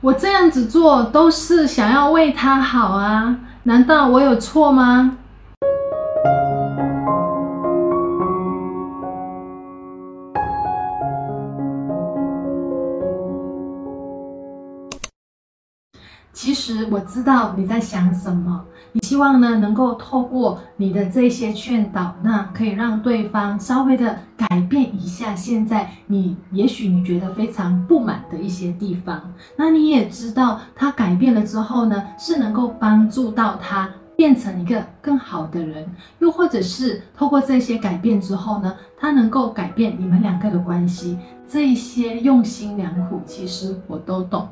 我这样子做都是想要为他好啊，难道我有错吗？我知道你在想什么，你希望呢能够透过你的这些劝导，那可以让对方稍微的改变一下现在你也许你觉得非常不满的一些地方。那你也知道他改变了之后呢，是能够帮助到他变成一个更好的人，又或者是透过这些改变之后呢，他能够改变你们两个的关系。这一些用心良苦，其实我都懂。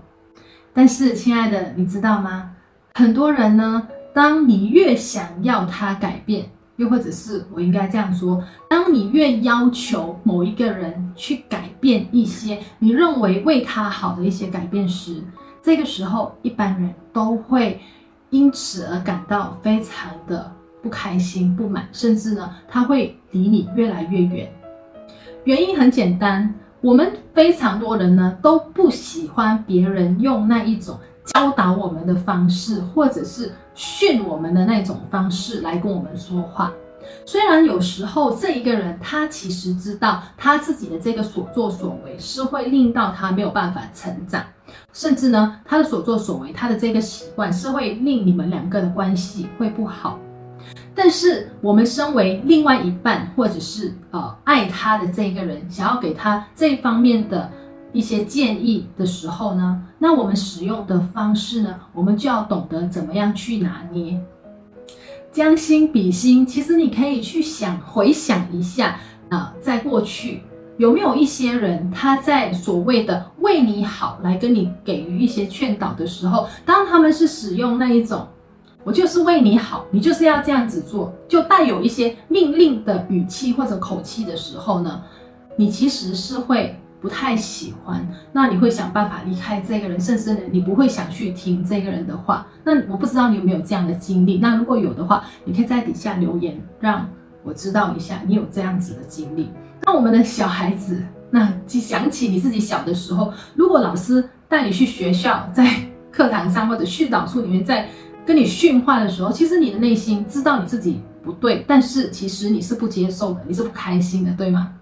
但是，亲爱的，你知道吗？很多人呢，当你越想要他改变，又或者是我应该这样说，当你越要求某一个人去改变一些你认为为他好的一些改变时，这个时候一般人都会因此而感到非常的不开心、不满，甚至呢，他会离你越来越远。原因很简单。我们非常多人呢都不喜欢别人用那一种教导我们的方式，或者是训我们的那种方式来跟我们说话。虽然有时候这一个人他其实知道他自己的这个所作所为是会令到他没有办法成长，甚至呢他的所作所为，他的这个习惯是会令你们两个的关系会不好。但是我们身为另外一半，或者是呃爱他的这个人，想要给他这方面的一些建议的时候呢，那我们使用的方式呢，我们就要懂得怎么样去拿捏。将心比心，其实你可以去想回想一下啊，呃，在过去有没有一些人，他在所谓的为你好来跟你给予一些劝导的时候，当他们是使用那一种。我就是为你好，你就是要这样子做，就带有一些命令的语气或者口气的时候呢，你其实是会不太喜欢，那你会想办法离开这个人，甚至呢，你不会想去听这个人的话。那我不知道你有没有这样的经历？那如果有的话，你可以在底下留言，让我知道一下你有这样子的经历。那我们的小孩子，那想起你自己小的时候，如果老师带你去学校，在课堂上或者训导处里面，在跟你训话的时候，其实你的内心知道你自己不对，但是其实你是不接受的，你是不开心的，对吗？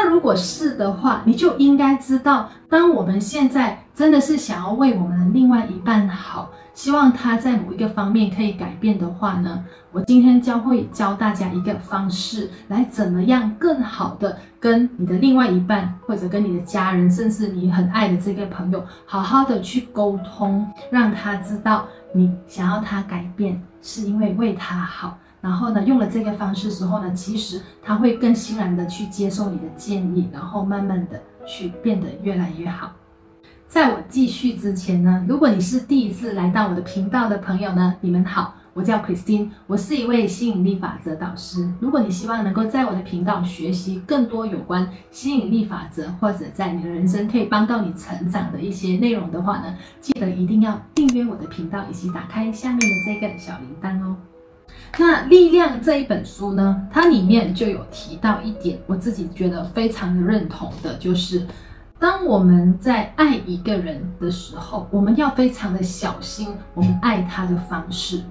那如果是的话，你就应该知道，当我们现在真的是想要为我们的另外一半好，希望他在某一个方面可以改变的话呢，我今天将会教大家一个方式，来怎么样更好的跟你的另外一半，或者跟你的家人，甚至你很爱的这个朋友，好好的去沟通，让他知道。你想要他改变，是因为为他好。然后呢，用了这个方式之后呢，其实他会更欣然的去接受你的建议，然后慢慢的去变得越来越好。在我继续之前呢，如果你是第一次来到我的频道的朋友呢，你们好。我叫 Christine，我是一位吸引力法则导师。如果你希望能够在我的频道学习更多有关吸引力法则，或者在你的人生可以帮到你成长的一些内容的话呢，记得一定要订阅我的频道，以及打开下面的这个小铃铛哦。那《力量》这一本书呢，它里面就有提到一点，我自己觉得非常的认同的，就是当我们在爱一个人的时候，我们要非常的小心我们爱他的方式。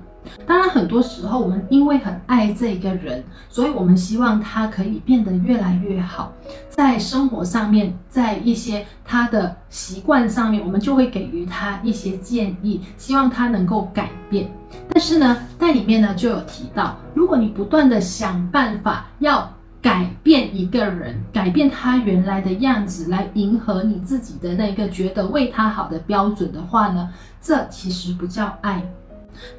当然，很多时候我们因为很爱这个人，所以我们希望他可以变得越来越好。在生活上面，在一些他的习惯上面，我们就会给予他一些建议，希望他能够改变。但是呢，在里面呢就有提到，如果你不断的想办法要改变一个人，改变他原来的样子，来迎合你自己的那个觉得为他好的标准的话呢，这其实不叫爱。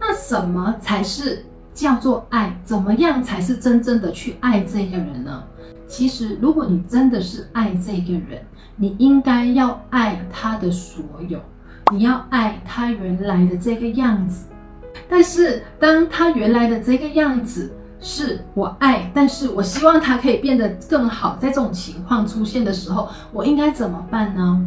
那什么才是叫做爱？怎么样才是真正的去爱这个人呢？其实，如果你真的是爱这个人，你应该要爱他的所有，你要爱他原来的这个样子。但是，当他原来的这个样子是我爱，但是我希望他可以变得更好，在这种情况出现的时候，我应该怎么办呢？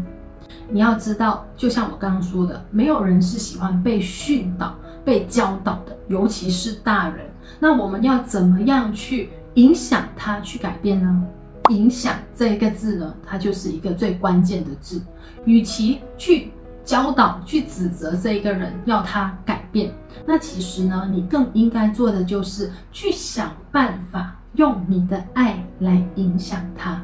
你要知道，就像我刚刚说的，没有人是喜欢被训导。被教导的，尤其是大人，那我们要怎么样去影响他去改变呢？影响这一个字呢，它就是一个最关键的字。与其去教导、去指责这一个人，要他改变。那其实呢，你更应该做的就是去想办法，用你的爱来影响他。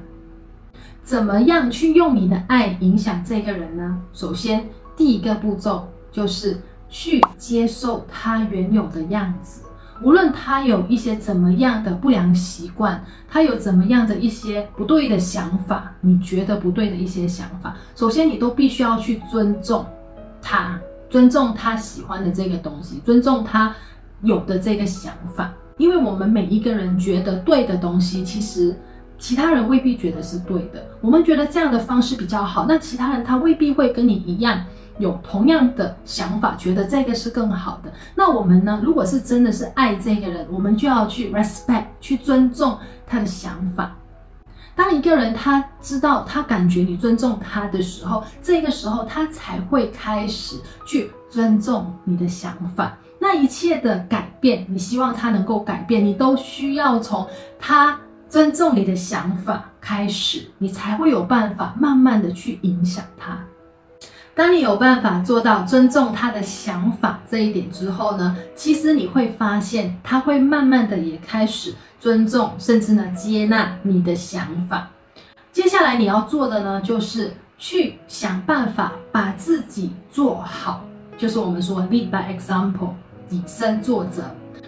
怎么样去用你的爱影响这个人呢？首先，第一个步骤就是去接受他原有的样子。无论他有一些怎么样的不良习惯，他有怎么样的一些不对的想法，你觉得不对的一些想法，首先你都必须要去尊重他，尊重他喜欢的这个东西，尊重他有的这个想法。因为我们每一个人觉得对的东西，其实。其他人未必觉得是对的，我们觉得这样的方式比较好，那其他人他未必会跟你一样有同样的想法，觉得这个是更好的。那我们呢？如果是真的是爱这个人，我们就要去 respect，去尊重他的想法。当一个人他知道他感觉你尊重他的时候，这个时候他才会开始去尊重你的想法。那一切的改变，你希望他能够改变，你都需要从他。尊重你的想法开始，你才会有办法慢慢的去影响他。当你有办法做到尊重他的想法这一点之后呢，其实你会发现他会慢慢的也开始尊重，甚至呢接纳你的想法。接下来你要做的呢，就是去想办法把自己做好，就是我们说 lead by example，以身作则，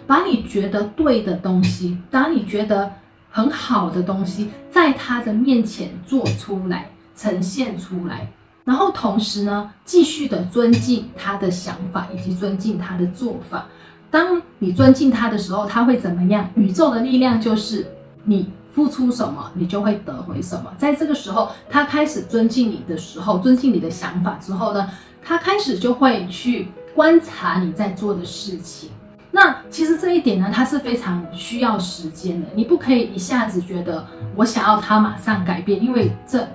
把你觉得对的东西，当你觉得。很好的东西，在他的面前做出来，呈现出来，然后同时呢，继续的尊敬他的想法以及尊敬他的做法。当你尊敬他的时候，他会怎么样？宇宙的力量就是你付出什么，你就会得回什么。在这个时候，他开始尊敬你的时候，尊敬你的想法之后呢，他开始就会去观察你在做的事情。那其实这一点呢，它是非常需要时间的。你不可以一下子觉得我想要他马上改变，因为这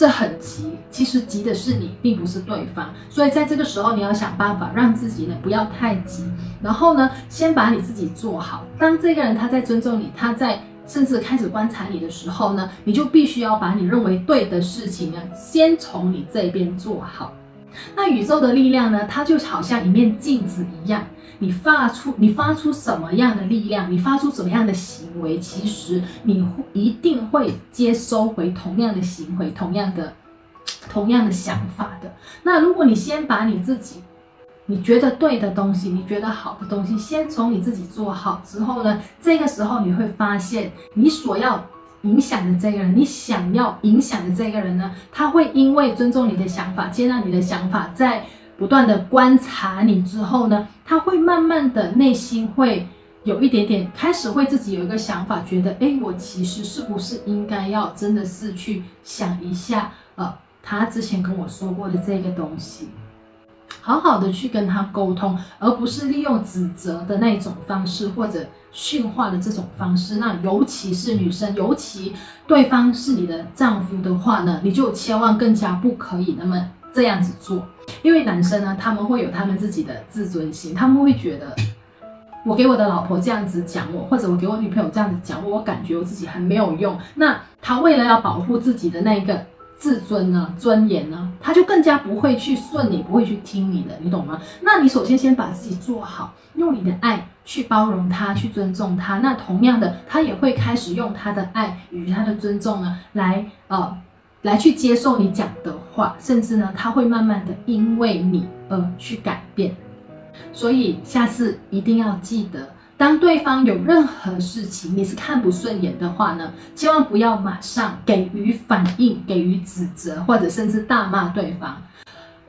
这很急。其实急的是你，并不是对方。所以在这个时候，你要想办法让自己呢不要太急，然后呢，先把你自己做好。当这个人他在尊重你，他在甚至开始观察你的时候呢，你就必须要把你认为对的事情呢，先从你这边做好。那宇宙的力量呢，它就好像一面镜子一样。你发出你发出什么样的力量，你发出什么样的行为，其实你一定会接收回同样的行为，同样的同样的想法的。那如果你先把你自己你觉得对的东西，你觉得好的东西，先从你自己做好之后呢，这个时候你会发现，你所要影响的这个人，你想要影响的这个人呢，他会因为尊重你的想法，接纳你的想法，在。不断的观察你之后呢，他会慢慢的内心会有一点点开始会自己有一个想法，觉得诶，我其实是不是应该要真的是去想一下，呃，他之前跟我说过的这个东西，好好的去跟他沟通，而不是利用指责的那种方式或者训话的这种方式。那尤其是女生，尤其对方是你的丈夫的话呢，你就千万更加不可以那么这样子做。因为男生呢，他们会有他们自己的自尊心，他们会觉得，我给我的老婆这样子讲我，或者我给我女朋友这样子讲我，我感觉我自己很没有用。那他为了要保护自己的那个自尊呢、尊严呢，他就更加不会去顺你，不会去听你的，你懂吗？那你首先先把自己做好，用你的爱去包容他，去尊重他。那同样的，他也会开始用他的爱与他的尊重呢，来呃。来去接受你讲的话，甚至呢，他会慢慢的因为你而去改变。所以下次一定要记得，当对方有任何事情你是看不顺眼的话呢，千万不要马上给予反应、给予指责，或者甚至大骂对方。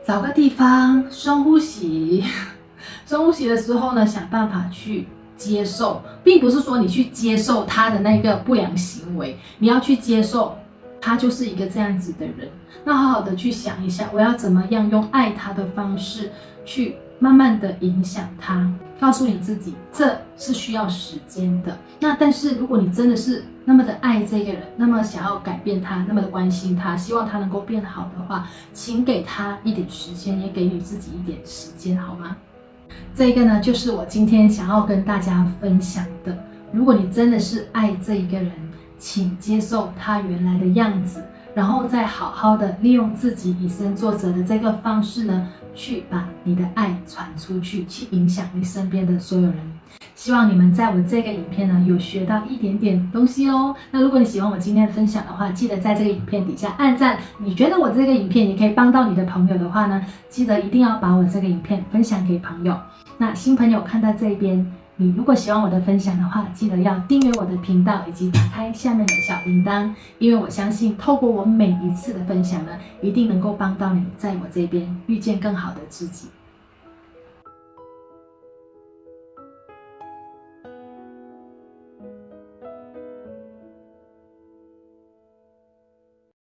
找个地方深呼吸，深呼吸的时候呢，想办法去接受，并不是说你去接受他的那个不良行为，你要去接受。他就是一个这样子的人，那好好的去想一下，我要怎么样用爱他的方式去慢慢的影响他。告诉你自己，这是需要时间的。那但是如果你真的是那么的爱这个人，那么想要改变他，那么的关心他，希望他能够变好的话，请给他一点时间，也给你自己一点时间，好吗？这个呢，就是我今天想要跟大家分享的。如果你真的是爱这一个人。请接受他原来的样子，然后再好好的利用自己以身作则的这个方式呢，去把你的爱传出去，去影响你身边的所有人。希望你们在我这个影片呢有学到一点点东西哦。那如果你喜欢我今天的分享的话，记得在这个影片底下按赞。你觉得我这个影片也可以帮到你的朋友的话呢，记得一定要把我这个影片分享给朋友。那新朋友看到这边。你如果喜欢我的分享的话，记得要订阅我的频道，以及打开下面的小铃铛，因为我相信透过我每一次的分享呢，一定能够帮到你，在我这边遇见更好的自己。